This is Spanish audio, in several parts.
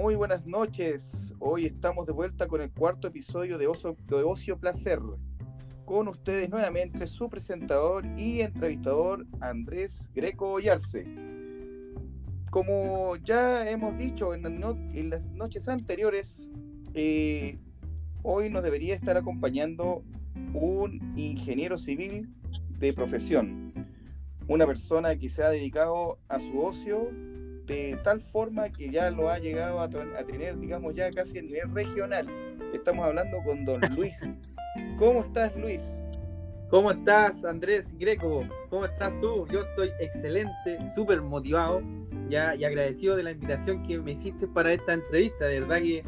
Muy buenas noches. Hoy estamos de vuelta con el cuarto episodio de, de Ocio Placer. Con ustedes nuevamente su presentador y entrevistador Andrés Greco Ollarse. Como ya hemos dicho en, las noches anteriores, eh, hoy nos debería estar acompañando un ingeniero civil de profesión, una persona que se ha dedicado a su ocio de tal forma que ya lo ha llegado a, tener, digamos, ya casi en nivel regional. Estamos hablando con don Luis. ¿Cómo estás, Luis? ¿Cómo estás, Andrés Greco? ¿Cómo estás tú? Yo estoy excelente, súper motivado ya, y agradecido de la invitación que me hiciste para esta entrevista. De verdad que,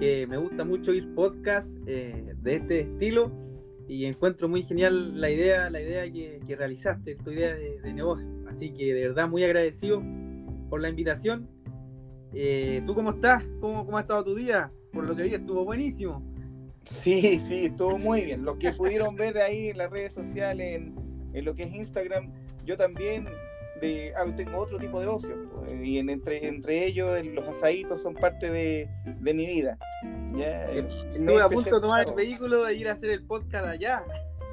que me gusta mucho ir podcast eh, de este estilo y encuentro muy genial la idea, la idea que, que realizaste, tu idea de, de negocio. Así que de verdad muy agradecido por la invitación. Eh, ¿Tú cómo estás? ¿Cómo, ¿Cómo ha estado tu día? Por lo que vi, estuvo buenísimo. Sí, sí, estuvo muy bien. Los que pudieron ver ahí en las redes sociales, en, en lo que es Instagram, yo también de, ah, tengo otro tipo de ocio. Pues, y en, entre, entre ellos los asaditos son parte de, de mi vida. Ya, Estuve a punto de tomar el vehículo e ir a hacer el podcast allá.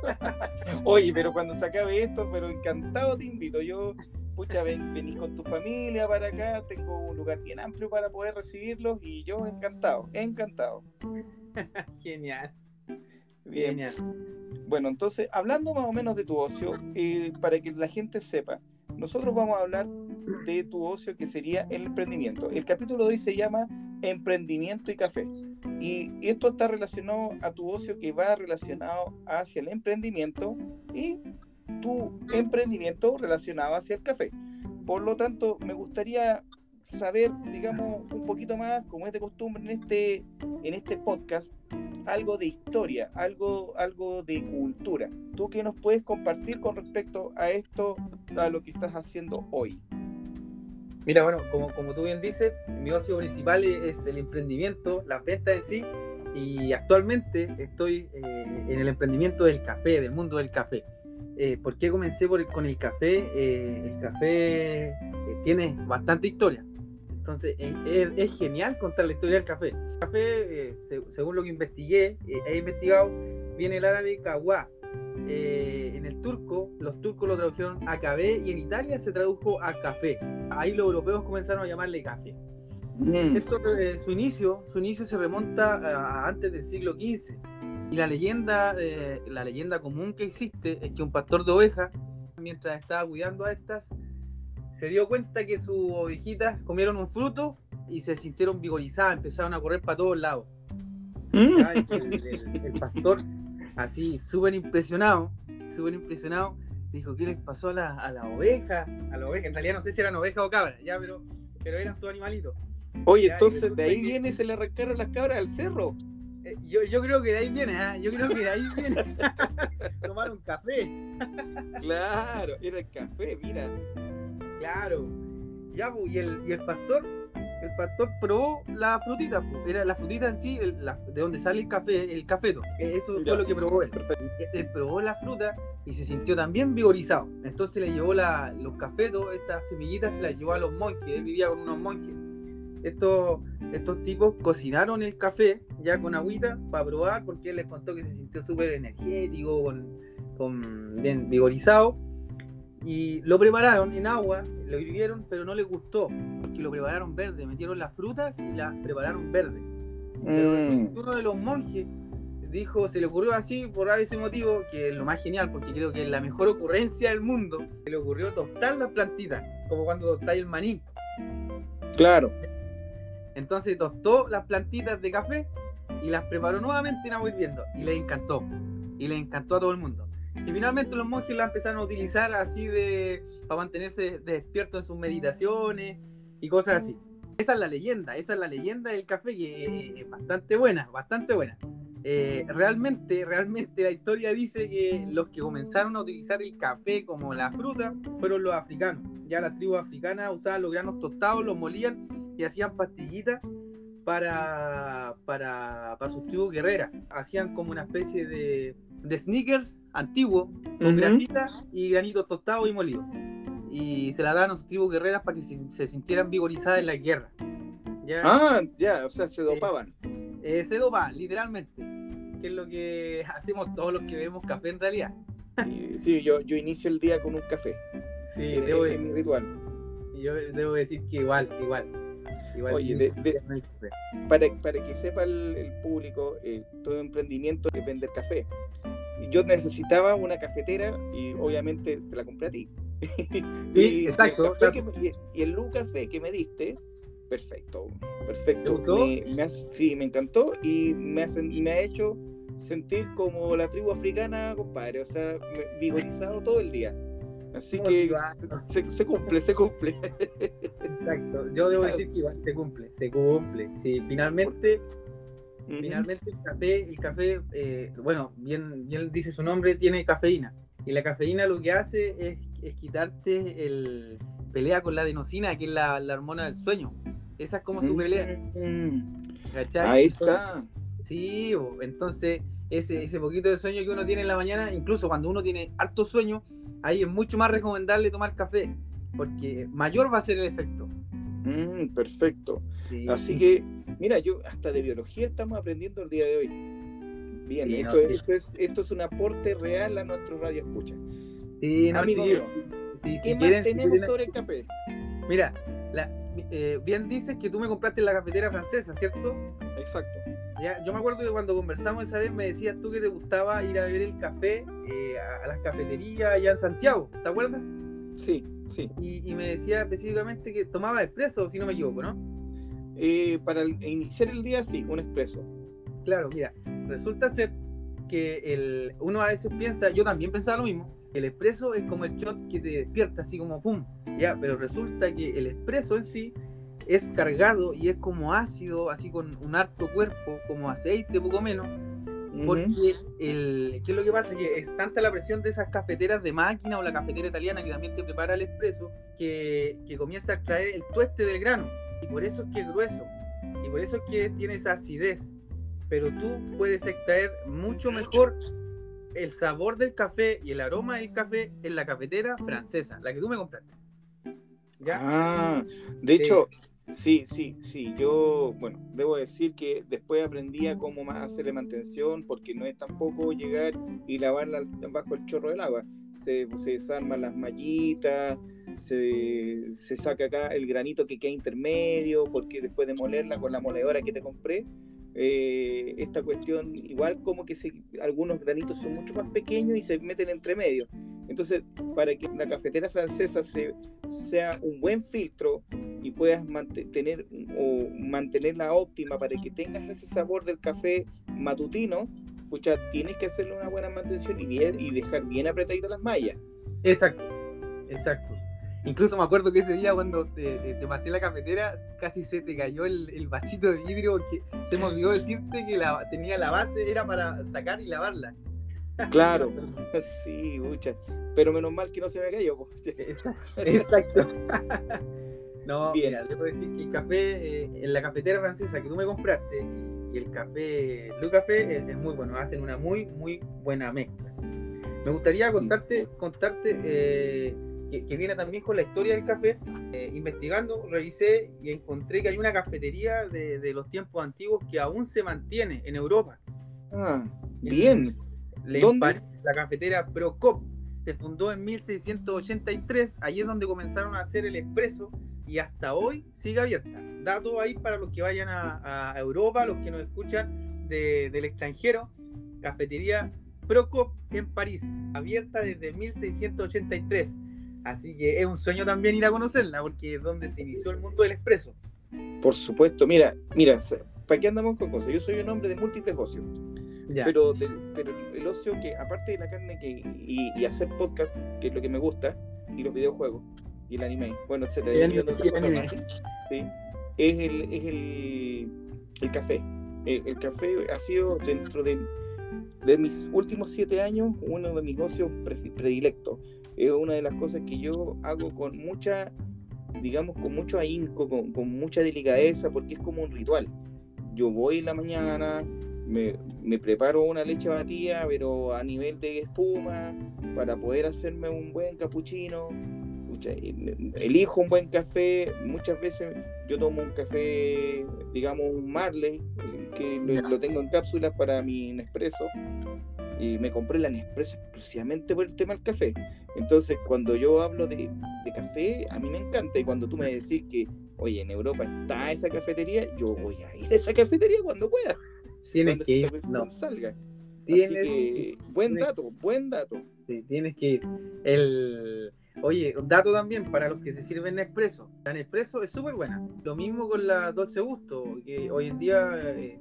Oye, pero cuando se acabe esto, pero encantado te invito. Yo pucha, ven, venís con tu familia para acá, tengo un lugar bien amplio para poder recibirlos y yo encantado, encantado. Genial. Bien. Genial. Bueno, entonces, hablando más o menos de tu ocio, eh, para que la gente sepa, nosotros vamos a hablar de tu ocio que sería el emprendimiento. El capítulo de hoy se llama Emprendimiento y Café. Y esto está relacionado a tu ocio que va relacionado hacia el emprendimiento y tu emprendimiento relacionado hacia el café. Por lo tanto, me gustaría saber, digamos, un poquito más, como es de costumbre en este, en este podcast, algo de historia, algo, algo de cultura. ¿Tú qué nos puedes compartir con respecto a esto, a lo que estás haciendo hoy? Mira, bueno, como, como tú bien dices, mi ocio principal es el emprendimiento, las ventas en sí, y actualmente estoy eh, en el emprendimiento del café, del mundo del café. Eh, ¿por qué comencé con el café? Eh, el café eh, tiene bastante historia. Entonces, es, genial contar la historia del café. El café, según lo que investigué, he investigado, viene el árabe kawá. en el turco, los turcos lo tradujeron a café y en Italia se tradujo a café. Ahí los europeos comenzaron a llamarle café. Mm. Esto, su inicio, su inicio se remonta a antes del siglo XV y la leyenda, eh, la leyenda común que existe es que un pastor de ovejas, mientras estaba cuidando a estas, se dio cuenta que sus ovejitas comieron un fruto y se sintieron vigorizadas, empezaron a correr para todos lados. Mm. El, pastor, así súper impresionado, súper impresionado, dijo, ¿qué les pasó a la, a la oveja? A la oveja, en realidad no sé si eran ovejas o cabras, ya, pero, pero eran sus animalitos. Oye, entonces de ahí viene y se le arrancaron las cabras al cerro. Yo, yo, creo que de ahí viene, ¿eh? yo creo que de ahí viene. Tomar un café. claro, era el café, mira. Claro. Ya, y el, y el pastor, el pastor probó la frutita, era la frutita en sí, de donde sale el café, el cafeto. Eso fue lo que probó él. Él probó la fruta y se sintió también vigorizado. Entonces le llevó la, los cafetos, estas semillitas se las llevó a los monjes. Él vivía con unos monjes estos, estos tipos cocinaron el café ya con agüita para probar, porque él les contó que se sintió súper energético, con, bien vigorizado. Y lo prepararon en agua, lo hirvieron, pero no les gustó, porque lo prepararon verde, metieron las frutas y las prepararon verde. Mm. uno de los monjes dijo, se le ocurrió así por ese motivo, que es lo más genial, porque creo que es la mejor ocurrencia del mundo, se le ocurrió tostar las plantitas, como cuando tostáis el maní. Claro. Entonces tostó las plantitas de café y las preparó nuevamente en agua hirviendo y le encantó. Y le encantó a todo el mundo. Y finalmente los monjes la empezaron a utilizar así de para mantenerse despiertos en sus meditaciones y cosas así. Esa es la leyenda, esa es la leyenda del café que es bastante buena, bastante buena. Eh, realmente, realmente la historia dice que los que comenzaron a utilizar el café como la fruta fueron los africanos. Ya las tribus africanas usaban los granos tostados, los molían y hacían pastillitas para, para, para sus tribus guerreras. Hacían como una especie de, de sneakers antiguo, con grasita y granitos tostados y molidos. Y se la daban a sus tribus guerreras para que se, sintieran vigorizadas en la guerra. ¿ya? Ah, ya, o sea, se dopaban. Eh, se dopaban, literalmente. Que es lo que hacemos todos los que bebemos café en realidad. Sí, yo, yo inicio el día con un café. Sí, es, debo, mi ritual. Yo debo decir que igual, igual. Oye, para, para, que sepa el, público, eh, todo emprendimiento es vender café. Yo necesitaba una cafetera y obviamente te la compré a ti. y, exacto. y, el Lu Café que me diste, perfecto, perfecto. Me, sí, me encantó y me ha, me ha hecho sentir como la tribu africana, compadre. O sea, vigorizado todo el día. Así que se, cumple, se cumple. Exacto, yo debo decir que igual se cumple, se cumple. Sí, finalmente, finalmente el café, el café, eh, bueno, bien, bien dice su nombre, tiene cafeína. Y la cafeína lo que hace es, es quitarte el pelea con la adenosina, que es la, la hormona del sueño. Esa es como su pelea. Ahí está. Sí, entonces ese, ese poquito de sueño que uno tiene en la mañana, incluso cuando uno tiene harto sueño, ahí es mucho más recomendable tomar café, porque mayor va a ser el efecto. Mm, perfecto. Así que, mira, yo hasta de biología estamos aprendiendo el día de hoy. Bien, esto, es, esto, es, un aporte real a nuestro radio escucha. Sí, Amigo ¿qué más tenemos sobre el café? Mira, la, eh, bien dices que tú me compraste la cafetera francesa, ¿cierto? Exacto. Ya, yo me acuerdo que cuando conversamos esa vez me decías tú que te gustaba ir a beber el café eh, a, las cafeterías allá en Santiago, ¿te acuerdas? Sí, sí. Y, me decía específicamente que tomaba expreso, si no me equivoco, ¿no? Eh, para iniciar el día, sí, un expreso. Claro, mira, resulta ser que el, uno a veces piensa, yo también pensaba lo mismo, el expreso es como el shot que te despierta, así como pum, ya, pero resulta que el expreso en sí es cargado y es como ácido, así con un harto cuerpo, como aceite, poco menos. Porque el, ¿qué es lo que pasa? Que es tanta la presión de esas cafeteras de máquina o la cafetera italiana que también te prepara el expreso que, que comienza a extraer el tueste del grano. Y por eso es que es grueso. Y por eso es que tiene esa acidez. Pero tú puedes extraer mucho mejor el sabor del café y el aroma del café en la cafetera francesa, la que tú me compraste. ¿Ya? Ah, de hecho, Sí, sí, sí. Yo, bueno, debo decir que después aprendí a cómo más hacerle mantención, porque no es tampoco llegar y lavarla bajo el chorro del agua. Se, se desarman las mallitas, se, se, saca acá el granito que queda intermedio, porque después de molerla con la moledora que te compré, eh, esta cuestión, igual como que algunos granitos son mucho más pequeños y se meten entre medio. Entonces, para que la cafetera francesa se, sea un buen filtro y puedas mantener o mantenerla óptima para que tengas ese sabor del café matutino, pucha, tienes que hacerle una buena mantención y, bien, y dejar bien apretaditas las mallas. Exacto, exacto. Incluso me acuerdo que ese día cuando te, pasé la cafetera, casi se te cayó el, vasito de vidrio porque se me olvidó decirte que la, tenía la base, era para sacar y lavarla. Claro, sí, mucha. Pero menos mal que no se me cayó. Exacto. no, Bien. mira, debo decir que el café eh, en la cafetera francesa que tú me compraste y el café Blue Café es, muy bueno, hacen una muy, muy buena mezcla. Me gustaría contarte, contarte eh, que, viene también con la historia del café. Eh, investigando, revisé y encontré que hay una cafetería de, los tiempos antiguos que aún se mantiene en Europa. Ah, bien. ¿Dónde? La cafetera Procop. Se fundó en 1683. Allí es donde comenzaron a hacer el expreso y hasta hoy sigue abierta. Dato ahí para los que vayan a, Europa, los que nos escuchan del extranjero. Cafetería Procop en París, abierta desde 1683 Así que es un sueño también ir a conocerla, porque es donde se inició el mundo del expreso. Por supuesto, mira, mira, ¿para qué andamos con cosas? Yo soy un hombre de múltiples ocios. Pero, pero el ocio que, aparte de la carne que, y, hacer podcast, que es lo que me gusta, y los videojuegos, y el anime, bueno, etcétera. Sí, es el, es el, el café. El, café ha sido dentro de, de mis últimos siete años uno de mis ocios predilectos es una de las cosas que yo hago con mucha, digamos, con mucho ahínco, con, con mucha delicadeza, porque es como un ritual. Yo voy en la mañana, me, preparo una leche batida, pero a nivel de espuma, para poder hacerme un buen capuchino. elijo un buen café, muchas veces yo tomo un café, digamos un Marley, que lo, tengo en cápsulas para mi Nespresso, y me compré la Nespresso exclusivamente por el tema del café. Entonces, cuando yo hablo de, café, a mí me encanta, y cuando tú me decís que, oye, en Europa está esa cafetería, yo voy a ir a esa cafetería cuando pueda. Tienes que ir, no. salga. Tienes, buen dato, buen dato. Sí, tienes que ir. El Oye, un dato también para los que se sirven Nespresso. La Nespresso es súper buena. Lo mismo con la Dolce Gusto, que hoy en día eh,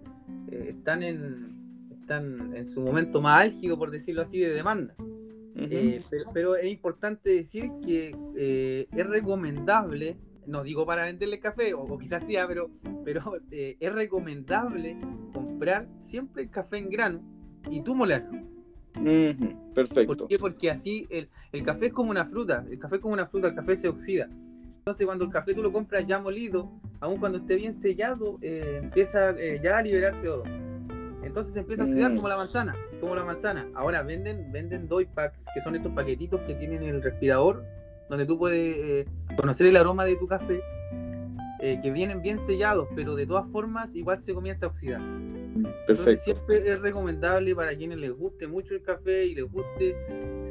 eh, están, en, están en su momento más álgido, por decirlo así, de demanda. Eh, pero, es importante decir que es recomendable, no digo para venderle café, o, quizás sea, pero, pero es recomendable comprar siempre el café en grano y tú molerlo perfecto. ¿Por qué? Porque así el, café es como una fruta, el café es como una fruta, el café se oxida. Entonces cuando el café tú lo compras ya molido, aun cuando esté bien sellado, eh, empieza eh, ya a liberar CO2. Entonces empieza a oxidar mm. como la manzana, como la manzana. Ahora venden, venden doy packs, que son estos paquetitos que tienen el respirador, donde tú puedes eh, conocer el aroma de tu café, que vienen bien sellados, pero de todas formas igual se comienza a oxidar. Perfecto. siempre es recomendable para quienes les guste mucho el café y les guste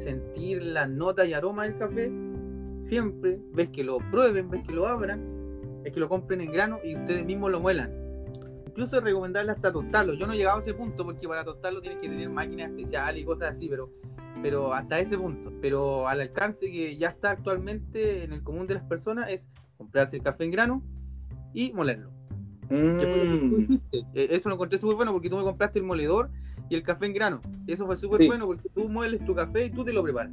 sentir la nota y aroma del café. Siempre ves que lo prueben, ves que lo abran, es que lo compren en grano y ustedes mismos lo muelan. Incluso es recomendable hasta tostarlo. Yo no he llegado a ese punto porque para tostarlo tienes que tener máquinas especiales y cosas así, pero, pero hasta ese punto. Pero al alcance que ya está actualmente en el común de las personas es comprarse el café en grano y molerlo. Mm. E, eso lo encontré súper bueno porque tú me compraste el moledor y el café en grano. Eso fue súper bueno porque tú mueles tu café y tú te lo preparas.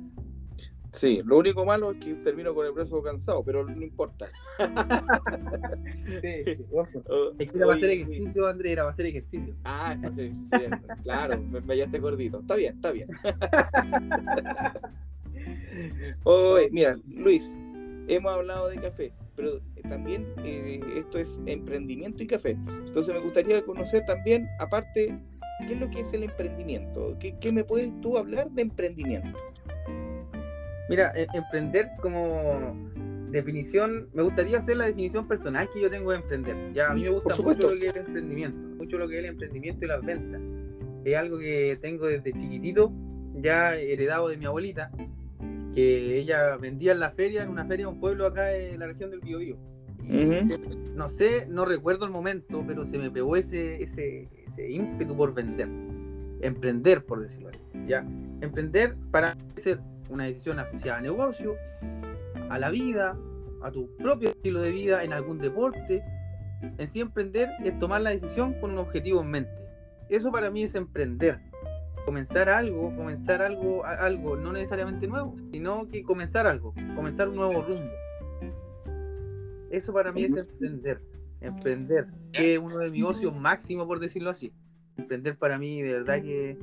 Sí, lo único malo es que termino con el brazo cansado, pero no importa. sí, Es que era para hacer ejercicio, André, era para hacer ejercicio. Ah, sí, claro, me, me hallaste gordito. Está bien, está bien. Oye, mira, Luis, hemos hablado de café pero eh, también eh, esto es emprendimiento y café. Entonces me gustaría conocer también, aparte, qué es lo que es el emprendimiento. ¿Qué, me puedes tú hablar de emprendimiento? Mira, e, emprender como definición, me gustaría hacer la definición personal que yo tengo de emprender. Ya a mí me gusta mucho lo que es el emprendimiento, mucho lo que es el emprendimiento y las ventas. Es algo que tengo desde chiquitito, ya heredado de mi abuelita, que ella vendía en la feria, en una feria de un pueblo acá en la región del Biobío. No sé, no recuerdo el momento, pero se me pegó ese, ese, ímpetu por vender, emprender, por decirlo así. ¿ya? Emprender para ser una decisión asociada a negocio, a la vida, a tu propio estilo de vida, en algún deporte. En sí, emprender es tomar la decisión con un objetivo en mente. Eso para mí es emprender comenzar algo, comenzar algo, algo no necesariamente nuevo, sino que comenzar algo, comenzar un nuevo rumbo. Eso para mí es emprender, emprender, que es uno de mis ocios máximos, por decirlo así. Emprender para mí, de verdad que,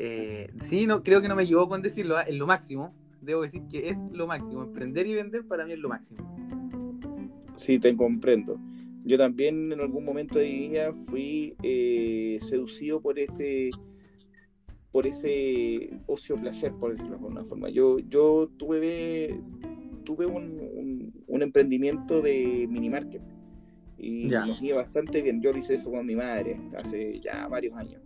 eh, sí, no, creo que no me equivoco en decirlo, ¿ah? es lo máximo, debo decir que es lo máximo, emprender y vender para mí es lo máximo. Sí, te comprendo. Yo también en algún momento de mi vida fui eh, seducido por ese por ese ocio placer, por decirlo de alguna forma. Yo, yo tuve, tuve un, un, emprendimiento de mini market y nos iba bastante bien. Yo hice eso con mi madre hace ya varios años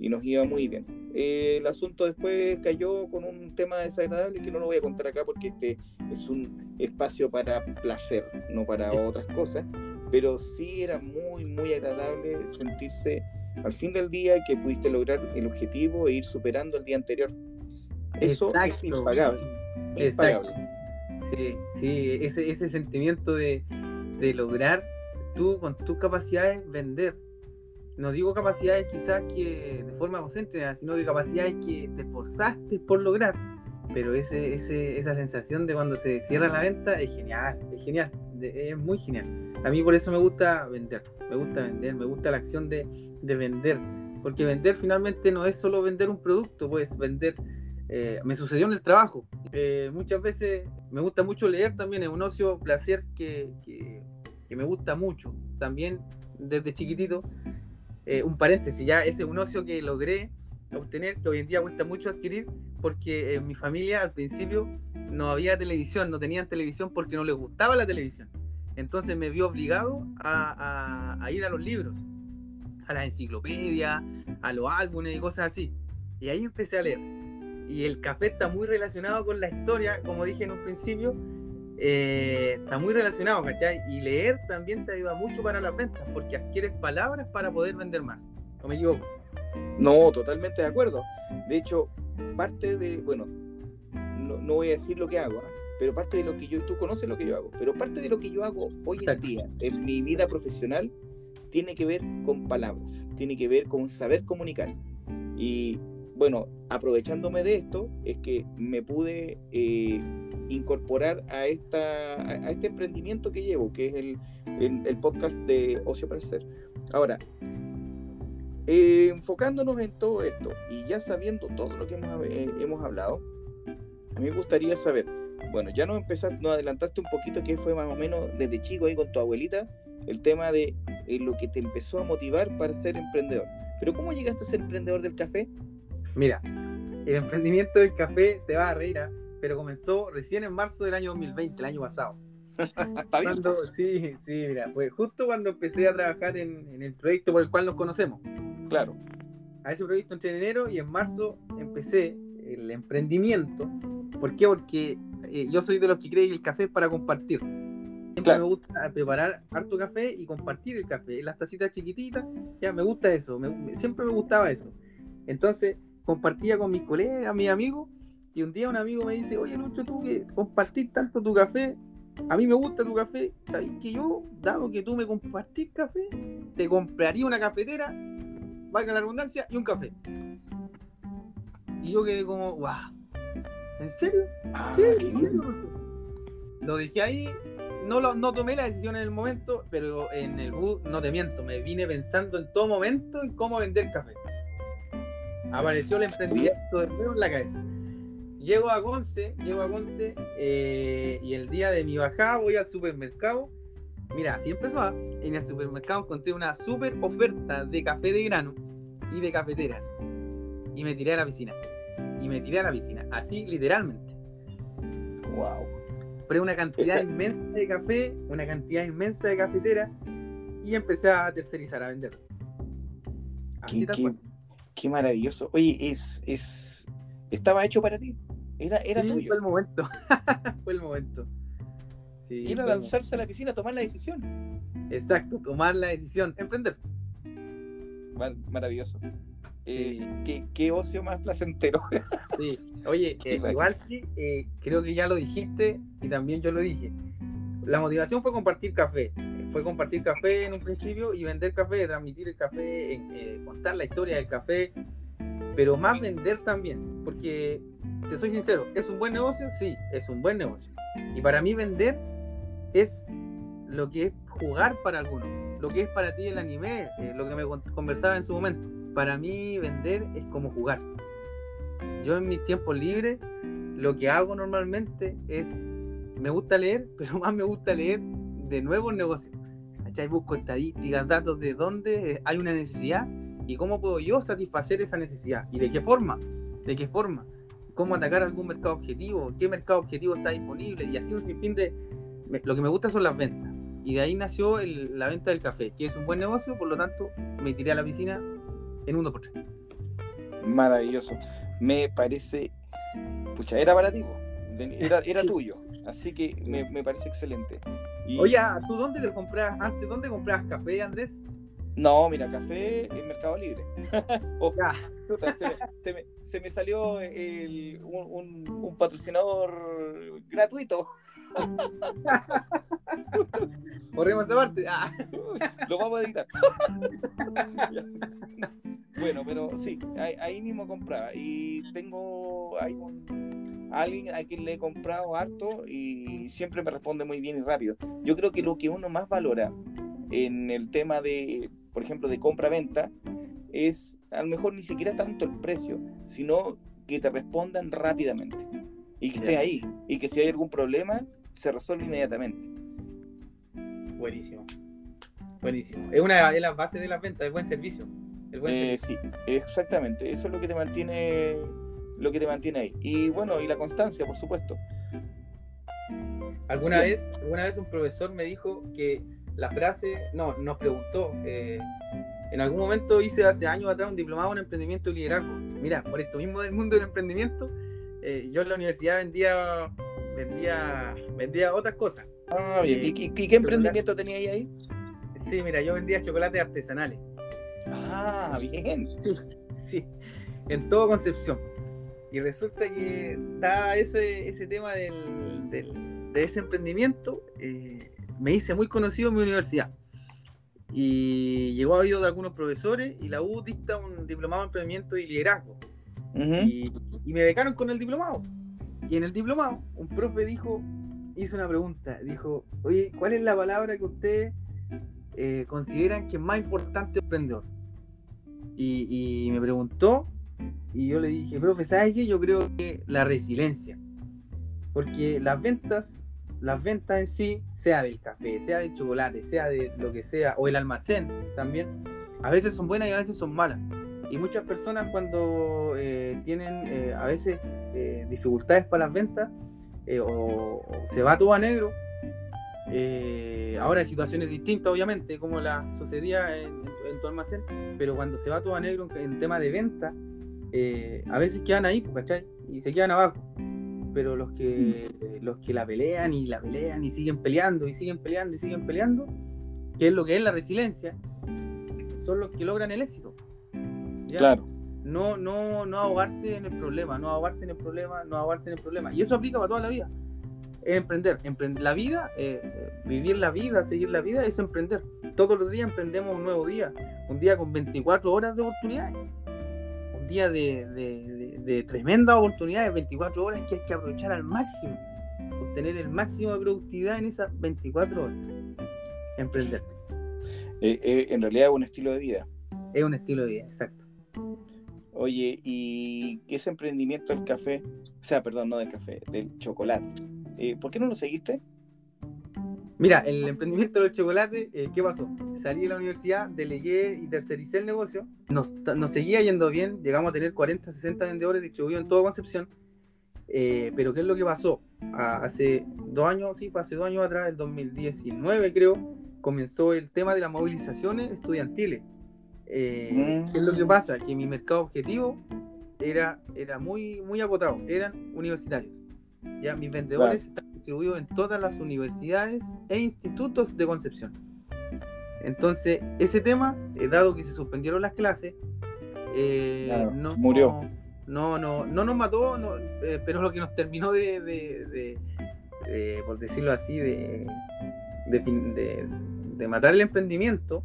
y nos iba muy bien. el asunto después cayó con un tema desagradable que no lo voy a contar acá porque este es un espacio para placer, no para otras cosas, pero sí era muy, muy agradable sentirse al fin del día que pudiste lograr el objetivo e ir superando el día anterior. Eso es impagable. Exacto. Sí, sí, ese, ese sentimiento de, de lograr tú con tus capacidades vender. No digo capacidades quizás que de forma egocéntrica, sino que capacidades que te esforzaste por lograr. Pero ese, ese, esa sensación de cuando se cierra la venta es genial, es genial, es muy genial. A mí por eso me gusta vender, me gusta vender, me gusta la acción de, de vender, porque vender finalmente no es solo vender un producto, pues vender, eh, me sucedió en el trabajo, eh, muchas veces me gusta mucho leer también, es un ocio placer que, que, me gusta mucho, también desde chiquitito, eh, un paréntesis, ya ese es un ocio que logré obtener, que hoy en día cuesta mucho adquirir, porque en mi familia al principio no había televisión, no tenían televisión porque no les gustaba la televisión. Entonces me vio obligado a, a ir a los libros, a las enciclopedias, a los álbumes y cosas así. Y ahí empecé a leer. Y el café está muy relacionado con la historia, como dije en un principio, eh, está muy relacionado, ¿cachai? Y leer también te ayuda mucho para las ventas, porque adquieres palabras para poder vender más. ¿No me equivoco? No, totalmente de acuerdo. De hecho, parte de, bueno, no, voy a decir lo que hago, ¿ah? pero parte de lo que yo, tú conoces lo que yo hago, pero parte de lo que yo hago hoy en día, en mi vida profesional, tiene que ver con palabras, tiene que ver con saber comunicar. Y bueno, aprovechándome de esto, es que me pude eh, incorporar a, esta, a este emprendimiento que llevo, que es el, el, podcast de Ocio para Ser. Ahora, eh, enfocándonos en todo esto y ya sabiendo todo lo que hemos, eh, hemos hablado, a mí me gustaría saber, bueno, ya nos empezaste, nos adelantaste un poquito que fue más o menos desde chico ahí con tu abuelita, el tema de lo que te empezó a motivar para ser emprendedor. Pero ¿cómo llegaste a ser emprendedor del café? Mira, el emprendimiento del café te va a reír, ¿ah? pero comenzó recién en marzo del año 2020, el año pasado. ¿Está bien? sí, sí, mira, fue justo cuando empecé a trabajar en, el proyecto por el cual nos conocemos. Claro. A ese proyecto entré en enero y en marzo empecé el emprendimiento. ¿Por qué? Porque eh, yo soy de los que creen que el café es para compartir. Siempre me gusta preparar harto café y compartir el café en las tacitas chiquititas. Ya me gusta eso, siempre me gustaba eso. Entonces, compartía con mis colegas, mis amigos, y un día un amigo me dice, oye Lucho, tú que compartís tanto tu café, a mí me gusta tu café, ¿sabes que yo, dado que tú me compartís café, te compraría una cafetera, valga la redundancia, y un café? Y yo quedé como, wow, ¿en serio? Ah, sí, Lo dejé ahí, no, lo, no tomé la decisión en el momento, pero en el bus, no te miento, me vine pensando en todo momento en cómo vender café apareció el emprendimiento de nuevo en la cabeza. Llego a Conce, llego a Conce eh, y el día de mi bajada voy al supermercado. Mira, así empezó. ¿ah? En el supermercado encontré una super oferta de café de grano y de cafeteras. Y me tiré a la piscina. Y me tiré a la piscina. Así literalmente. Wow. Compré una cantidad inmensa de café, una cantidad inmensa de cafeteras y empecé a tercerizar, a vender. Así tal Qué maravilloso. Oye, es, es, estaba hecho para ti. Era, era tuyo. Fue el momento. fue el momento. Sí, Era lanzarse a la piscina, tomar la decisión. Exacto, tomar la decisión, emprender. maravilloso. Eh, qué, ocio más placentero. sí, oye, eh, igual sí, eh, creo que ya lo dijiste y también yo lo dije. La motivación fue compartir café fue compartir café en un principio y vender café, transmitir el café, eh, contar la historia del café, pero más vender también, porque te soy sincero, ¿es un buen negocio? Sí, es un buen negocio. Y para mí vender es lo que es jugar para algunos, lo que es para ti el anime, eh, lo que me conversaba en su momento. Para mí vender es como jugar. Yo en mis tiempos libres lo que hago normalmente es, me gusta leer, pero más me gusta leer de nuevos negocios. ¿Cachai? Busco estadísticas, datos de dónde eh, hay una necesidad y cómo puedo yo satisfacer esa necesidad y de qué forma, de qué forma, cómo atacar algún mercado objetivo, qué mercado objetivo está disponible y así un sinfín de... Lo que me gusta son las ventas y de ahí nació la venta del café, que es un buen negocio, por lo tanto me tiré a la piscina en un 2x3. Maravilloso. Me parece, pucha, era para ti, era, era tuyo, así que me, me parece excelente. Oye, ¿tú dónde le compras antes? ¿Dónde compras café, Andrés? No, mira, café en Mercado Libre. oh, se, me, se, me, salió un, un, patrocinador gratuito. Corrimos esa parte. Ah. Lo vamos a editar. bueno, pero sí, ahí, ahí, mismo compraba. Y tengo hay un, alguien a quien le he comprado harto y siempre me responde muy bien y rápido. Yo creo que lo que uno más valora en el tema de, por ejemplo, de compra-venta, es a lo mejor ni siquiera tanto el precio, sino que te respondan rápidamente y que esté ahí y que si hay algún problema se resuelve inmediatamente. Buenísimo. Buenísimo. Es una de las bases de las ventas, el buen servicio. El buen eh, Sí, exactamente. Eso es lo que te mantiene lo que te mantiene ahí. Y bueno, y la constancia, por supuesto. Alguna vez, alguna vez un profesor me dijo que la frase, no, nos preguntó, eh, en algún momento hice hace años atrás un diplomado en emprendimiento y liderazgo. Mira, por esto mismo del mundo del emprendimiento, eh, yo en la universidad vendía, vendía, vendía otras cosas. Ah, bien. ¿Y, y- y qué emprendimiento tenías ahí? Sí, mira, yo vendía chocolates artesanales. Ah, bien. Sí, sí, en todo Concepción. Y resulta que da ese, ese tema del, del- de ese emprendimiento, eh, me hice muy conocido en mi universidad. Y llegó a oído de algunos profesores y la U dicta un diplomado en emprendimiento y liderazgo. Ujú. y, y me becaron con el diplomado. Y en el diplomado, un profe dijo, hizo una pregunta, dijo, oye, ¿cuál es la palabra que ustedes eh, consideran que es más importante emprendedor? Y, y me preguntó, y yo le dije, profe, ¿sabes qué? Yo creo que la resiliencia. Porque las ventas, las ventas en sí, sea del café, sea del chocolate, sea de lo que sea, o el almacén también, a veces son buenas y a veces son malas. Y muchas personas cuando eh, tienen eh, a veces eh, dificultades para las ventas o, se va todo a negro, ahora hay situaciones distintas obviamente como la sucedía en, en tu- en tu almacén, pero cuando se va todo a negro en, en tema de venta, eh, a veces quedan ahí, pues, ¿cachai? Y se quedan abajo. Pero los que, los que la pelean y la pelean y siguen peleando y siguen peleando y siguen peleando, que es lo que es la resiliencia, son los que logran el éxito. ¿ya? Claro. no, no, no ahogarse en el problema, no ahogarse en el problema, no ahogarse en el problema. Y eso aplica para toda la vida. Es emprender, emprender la vida, eh, vivir la vida, seguir la vida, es emprender. Todos los días emprendemos un nuevo día, un día con 24 horas de oportunidades, un día de, de, de- de tremendas oportunidades, 24 horas que hay que aprovechar al máximo, obtener el máximo de productividad en esas 24 horas. Emprender Eh, eh, en realidad es un estilo de vida. es un estilo de vida, exacto. Oye, y ese emprendimiento del café, o sea, perdón, no del café, del chocolate, eh, ¿por qué no lo seguiste? Mira, el emprendimiento del chocolate, eh, ¿qué pasó? Salí de la universidad, delegué y tercericé el negocio. Nos, nos seguía yendo bien, llegamos a tener 40, 60 vendedores distribuidos en toda Concepción. Eh, pero ¿qué es lo que pasó? A- hace dos años, sí, fue hace dos años atrás, el 2019 creo, comenzó el tema de las movilizaciones estudiantiles. Eh. ¿Qué es lo que pasa? Que mi mercado objetivo era, era muy, muy acotado, eran universitarios. Ya mis vendedores están distribuidos en todas las universidades e institutos de Concepción. Entonces, ese tema, eh, dado que se suspendieron las clases, eh, Claro, no, murió. No, no, no nos mató, no, eh, pero lo que nos terminó de, de- de- de, por decirlo así, de, de, fin- de- de matar el emprendimiento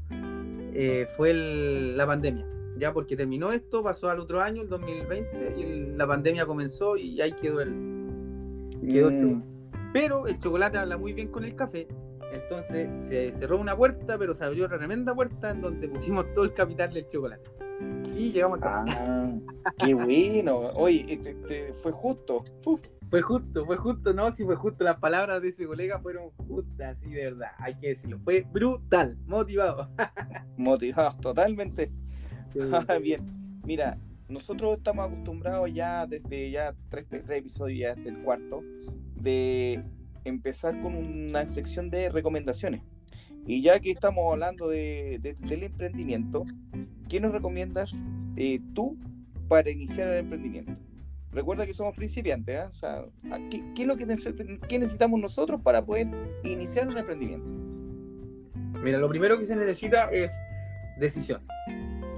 eh, fue el- la pandemia. Ya porque terminó esto, pasó al otro año, el 2020, y el- la pandemia comenzó y ahí quedó el, quedó Mm. Pero el chocolate habla muy bien con el café. Entonces se cerró una puerta, pero se abrió otra tremenda puerta en donde pusimos todo el capital del chocolate. Y llegamos a Ah, qué bueno. Oye, este, este fue justo. Uf, Fue justo, fue justo, no, sí fue justo. Las palabras de ese colega fueron justas, así de verdad, hay que decirlo. Fue brutal, motivado. motivados totalmente. Bien, mira, nosotros estamos acostumbrados ya desde ya tres, tres episodios, ya hasta el cuarto, de empezar con una sección de recomendaciones. Y ya que estamos hablando de, de- del emprendimiento, ¿qué nos recomiendas eh, tú para iniciar el emprendimiento? Recuerda que somos principiantes, ¿ah? O sea, ¿a ¿qué, qué es lo que, qué necesitamos nosotros para poder iniciar un emprendimiento? Mira, lo primero que se necesita es decisión.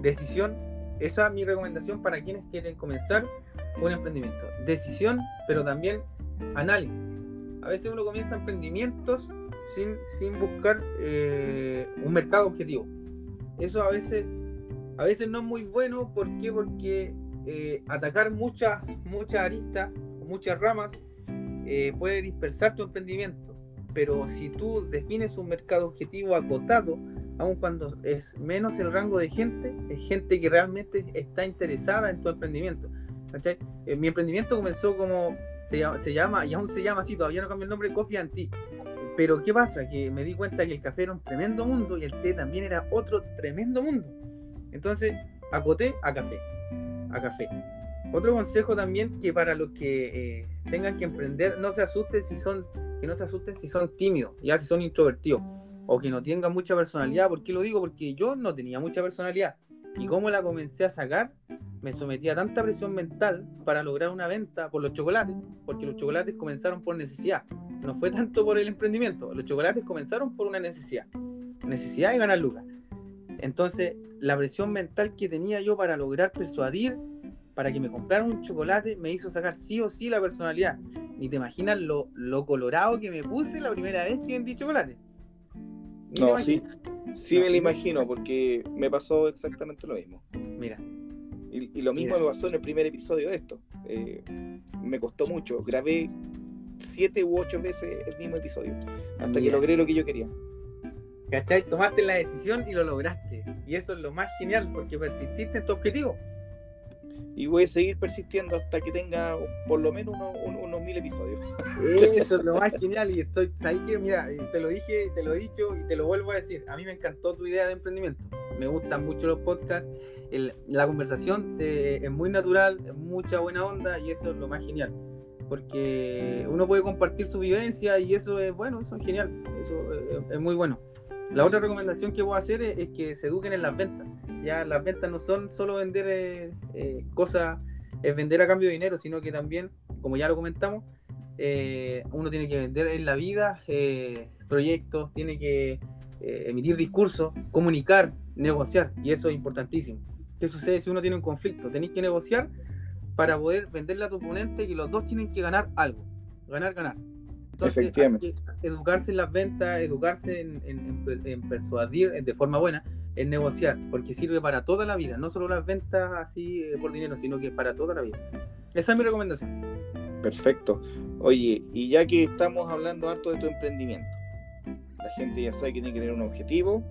Decisión, esa es mi recomendación para quienes quieren comenzar un emprendimiento. Decisión, pero también análisis. A veces uno comienza emprendimientos sin, sin buscar eh, un mercado objetivo. Eso a veces, a veces no es muy bueno. ¿Por qué? Porque eh, atacar muchas muchas aristas, muchas ramas, eh, puede dispersar tu emprendimiento pero si tú defines un mercado objetivo acotado, aun cuando es menos el rango de gente, es gente que realmente está interesada en tu emprendimiento. Eh, mi emprendimiento comenzó como se llama, se llama, y aún se llama así, todavía no cambió el nombre, Coffee and Tea. Pero ¿qué pasa? Que me di cuenta que el café era un tremendo mundo y el té también era otro tremendo mundo. Entonces, acoté a café. A café. Otro consejo también que para los que eh, tengan que emprender, no se asusten si son que no se asusten si son tímidos, ya si son introvertidos, o que no tengan mucha personalidad. ¿Por qué lo digo? Porque yo no tenía mucha personalidad. Y como la comencé a sacar, me sometí a tanta presión mental para lograr una venta por los chocolates, porque los chocolates comenzaron por necesidad. No fue tanto por el emprendimiento, los chocolates comenzaron por una necesidad. Necesidad de ganar lucas. Entonces, la presión mental que tenía yo para lograr persuadir para que me compraran un chocolate me hizo sacar sí o sí la personalidad. Ni te imaginas lo, lo colorado que me puse la primera vez que vendí chocolate. No, sí, sí me lo imagino porque me pasó exactamente lo mismo. Mira. Y, lo mismo me pasó en el primer episodio de esto. Eh, me costó mucho. Grabé siete u ocho veces el mismo episodio hasta que logré lo que yo quería. ¿Cachai? Tomaste la decisión y lo lograste. Y eso es lo más genial porque persististe en tu objetivo. Y voy a seguir persistiendo hasta que tenga por lo menos unos, mil episodios. Eso es lo más genial. Y estoy, ¿sabes qué? Mira, eh, te lo dije, te lo he dicho y te lo vuelvo a decir. A mí me encantó tu idea de emprendimiento. Me gustan mucho los podcasts. la conversación es muy natural, es mucha buena onda y eso es lo más genial porque uno puede compartir su vivencia y eso es bueno, eso es genial, eso es, muy bueno. La otra recomendación que voy a hacer es, que se eduquen en las ventas. Ya las ventas no son solo vender eh, eh, cosas, es vender a cambio de dinero, sino que también, como ya lo comentamos, eh, uno tiene que vender en la vida proyectos, tiene que emitir discursos, comunicar, negociar, y eso es importantísimo. ¿Qué sucede si uno tiene un conflicto? Tenéis que negociar para poder venderle a tu oponente y los dos tienen que ganar algo. Ganar, ganar. Entonces, hay que educarse en las ventas, educarse en, persuadir de forma buena, en negociar, porque sirve para toda la vida, no solo las ventas así eh, por dinero, sino que para toda la vida. Esa es mi recomendación. Perfecto. Oye, y ya que estamos hablando harto de tu emprendimiento, la gente ya sabe que tiene que tener un objetivo,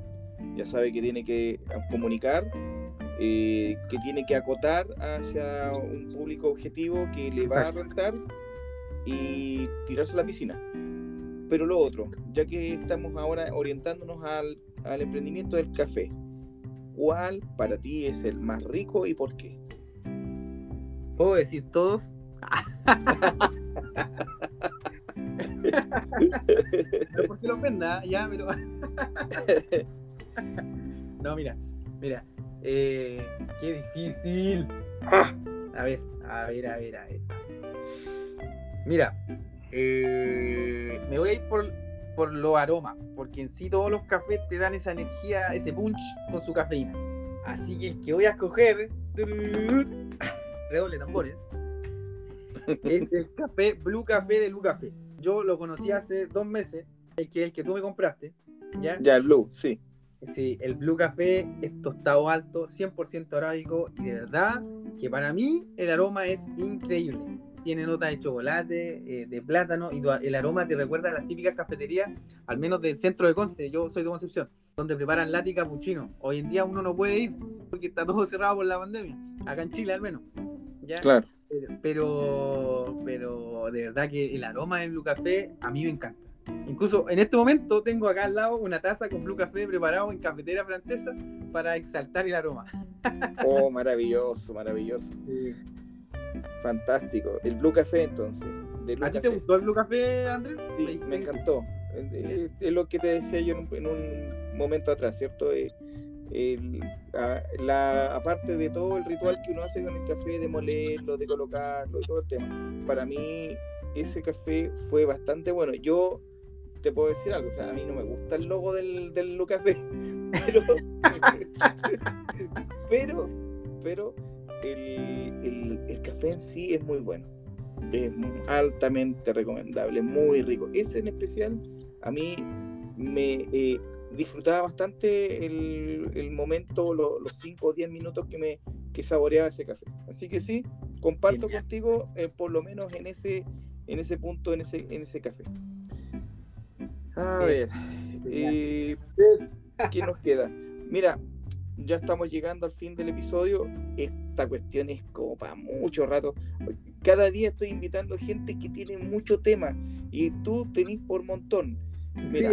ya sabe que tiene que comunicar, eh, que tiene que acotar hacia un público objetivo que le va a rentar y tirarse a la piscina. Pero lo otro, ya que estamos ahora orientándonos al, al emprendimiento del café, ¿cuál para ti es el más rico y por qué? ¿Puedo decir todos? pero porque lo venda, ya, pero. no, mira, mira, eh, qué difícil. A ver, a ver, a ver, a ver. Mira, eh, me voy a ir por, por los aromas, porque en sí todos los cafés te dan esa energía, ese punch con su cafeína. Así que el que voy a escoger, redoble tambores, es el café Blue Café de Blue Café. Yo lo conocí hace dos meses, el que, el que tú me compraste. Ya, ya Blue, sí. Sí, el Blue Café es tostado alto, 100% arábico y de verdad que para mí el aroma es increíble. Tiene nota de chocolate, eh, de plátano y el aroma te recuerda a las típicas cafeterías, al menos del centro de Conce, yo soy de Concepción, donde preparan latte y cappuccino. Hoy en día uno no puede ir porque está todo cerrado por la pandemia, acá en Chile al menos. ¿ya? Claro. Pero, pero de verdad que el aroma del Blue Café a mí me encanta. Incluso en este momento tengo acá al lado una taza con Blue Café preparado en cafetera francesa para exaltar el aroma. Oh, maravilloso, maravilloso. Fantástico. El Blue Café entonces. ¿A ti te gustó el Blue Café, Andrés? Sí, me encantó. Es lo que te decía yo en un, momento atrás, ¿cierto? Eh, la, aparte de todo el ritual que uno hace con el café, de molerlo, de colocarlo y todo el tema, para mí ese café fue bastante bueno. Yo te puedo decir algo, o sea, a mí no me gusta el logo del, del Café, pero, pero, pero el, el, café en sí es muy bueno, es altamente recomendable, muy rico. Ese en especial a mí me eh, disfrutaba bastante el, el momento, los 5 o 10 minutos que me que saboreaba ese café. Así que sí, comparto contigo eh, por lo menos en ese, en ese punto, en ese, en ese café. A ver, eh, ¿qué nos queda? Mira, ya estamos llegando al fin del episodio. Esta cuestión es como para mucho rato. Cada día estoy invitando gente que tiene mucho tema y tú tenés por montón. Mira,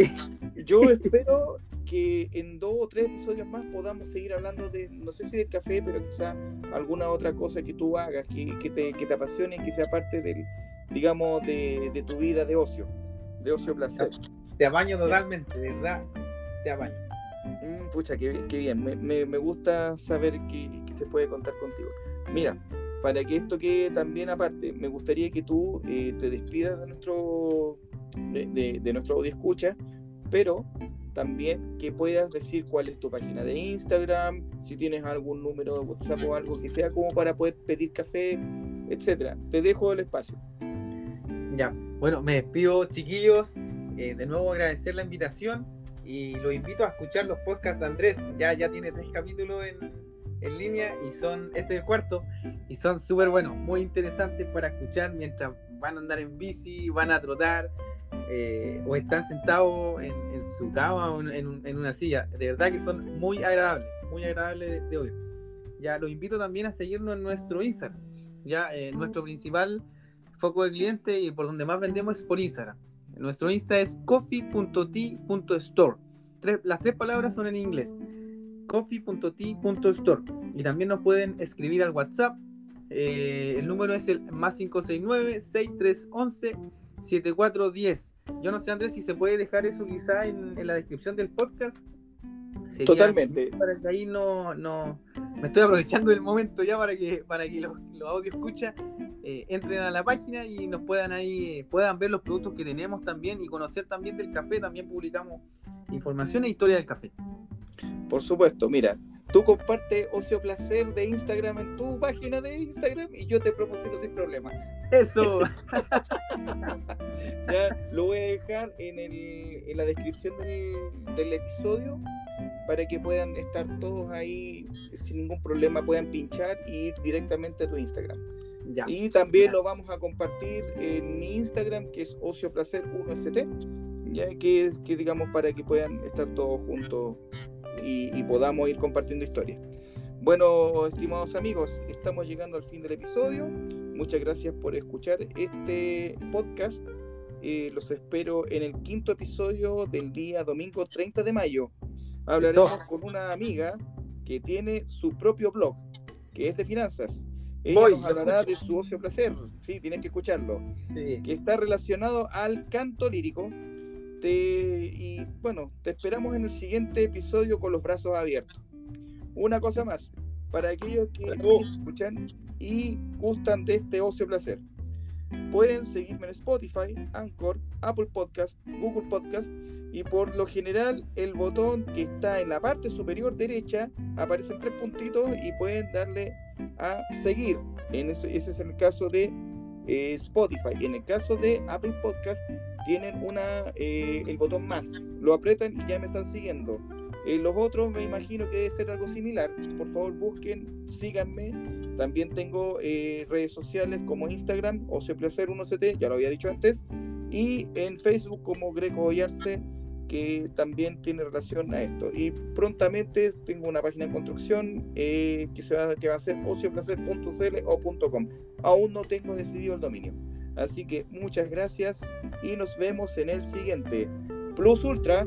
yo espero que en dos o tres episodios más podamos seguir hablando de, no sé si del café, pero quizá alguna otra cosa que tú hagas, que, te, que te apasione, que sea parte del, digamos, de, de tu vida de ocio. de Ocio Placer. Te apaño totalmente, de verdad, te apaño. Mm, pucha, qué, bien, me, gusta saber que, se puede contar contigo. Mira, para que esto quede también aparte, me gustaría que tú eh, te despidas de nuestro, de, de nuestro audio escucha, pero también que puedas decir cuál es tu página de Instagram, si tienes algún número de WhatsApp o algo que sea como para poder pedir café, etcétera. Te dejo el espacio. Ya, bueno, me despido chiquillos, eh, de nuevo agradecer la invitación y los invito a escuchar los podcasts de Andrés, ya, ya tiene tres capítulos en, en línea y son, este es el cuarto, y son súper buenos, muy interesantes para escuchar mientras van a andar en bici, van a trotar, eh, o están sentados en, su cama o en, una silla. De verdad que son muy agradables, muy agradables de, oír. Ya los invito también a seguirnos en nuestro Instagram. Ya eh, nuestro principal foco de cliente y por donde más vendemos es por Instagram. Nuestro Insta es coffee.t.store. las tres palabras son en inglés. coffee.t.store. Y también nos pueden escribir al WhatsApp. Eh, el número es el más 569 6311 7410. Yo no sé, Andrés, si se puede dejar eso quizá en, la descripción del podcast. Totalmente. Para que ahí no, no. Me estoy aprovechando del momento ya para que, para que los, los audios escucha eh, entren a la página y nos puedan ahí, puedan ver los productos que tenemos también y conocer también del café. También publicamos información e historia del café. Por supuesto, mira, tú compartes Ocio Placer de Instagram en tu página de Instagram y yo te proporciono sin problema. Eso. ya lo voy a dejar en, el, en la descripción del, del, episodio para que puedan estar todos ahí sin ningún problema, puedan pinchar y ir directamente a tu Instagram. Ya. Y también lo vamos a compartir en mi Instagram, que es Ocio Placer 1ST, ya que, que digamos para que puedan estar todos juntos y, podamos ir compartiendo historias. Bueno, estimados amigos, estamos llegando al fin del episodio. Muchas gracias por escuchar este podcast. Eh, los espero en el quinto episodio del día domingo 30 de mayo. Hablaremos con una amiga que tiene su propio blog, que es de finanzas. Ella nos hablará de su ocio placer, sí, tienes que escucharlo, que está relacionado al canto lírico y bueno, te esperamos en el siguiente episodio con los brazos abiertos. Una cosa más, para aquellos que escuchan y gustan de este ocio placer, pueden seguirme en Spotify, Anchor, Apple Podcast, Google Podcast y por lo general el botón que está en la parte superior derecha aparecen tres puntitos y pueden darle a seguir. En ese es el caso de eh, Spotify. En el caso de Apple Podcast, tienen una, eh, el botón más. Lo apretan y ya me están siguiendo. Eh, los otros me imagino que debe ser algo similar. Por favor, busquen, síganme. También tengo redes sociales como Instagram, o Placer 1CT, ya lo había dicho antes. Y en Facebook como Greco Ollarse que también tiene relación a esto. Y prontamente tengo una página en construcción eh, que, se va, que va a ser ocioplacer.cl o .com. Aún no tengo decidido el dominio. Así que muchas gracias y nos vemos en el siguiente. Plus Ultra.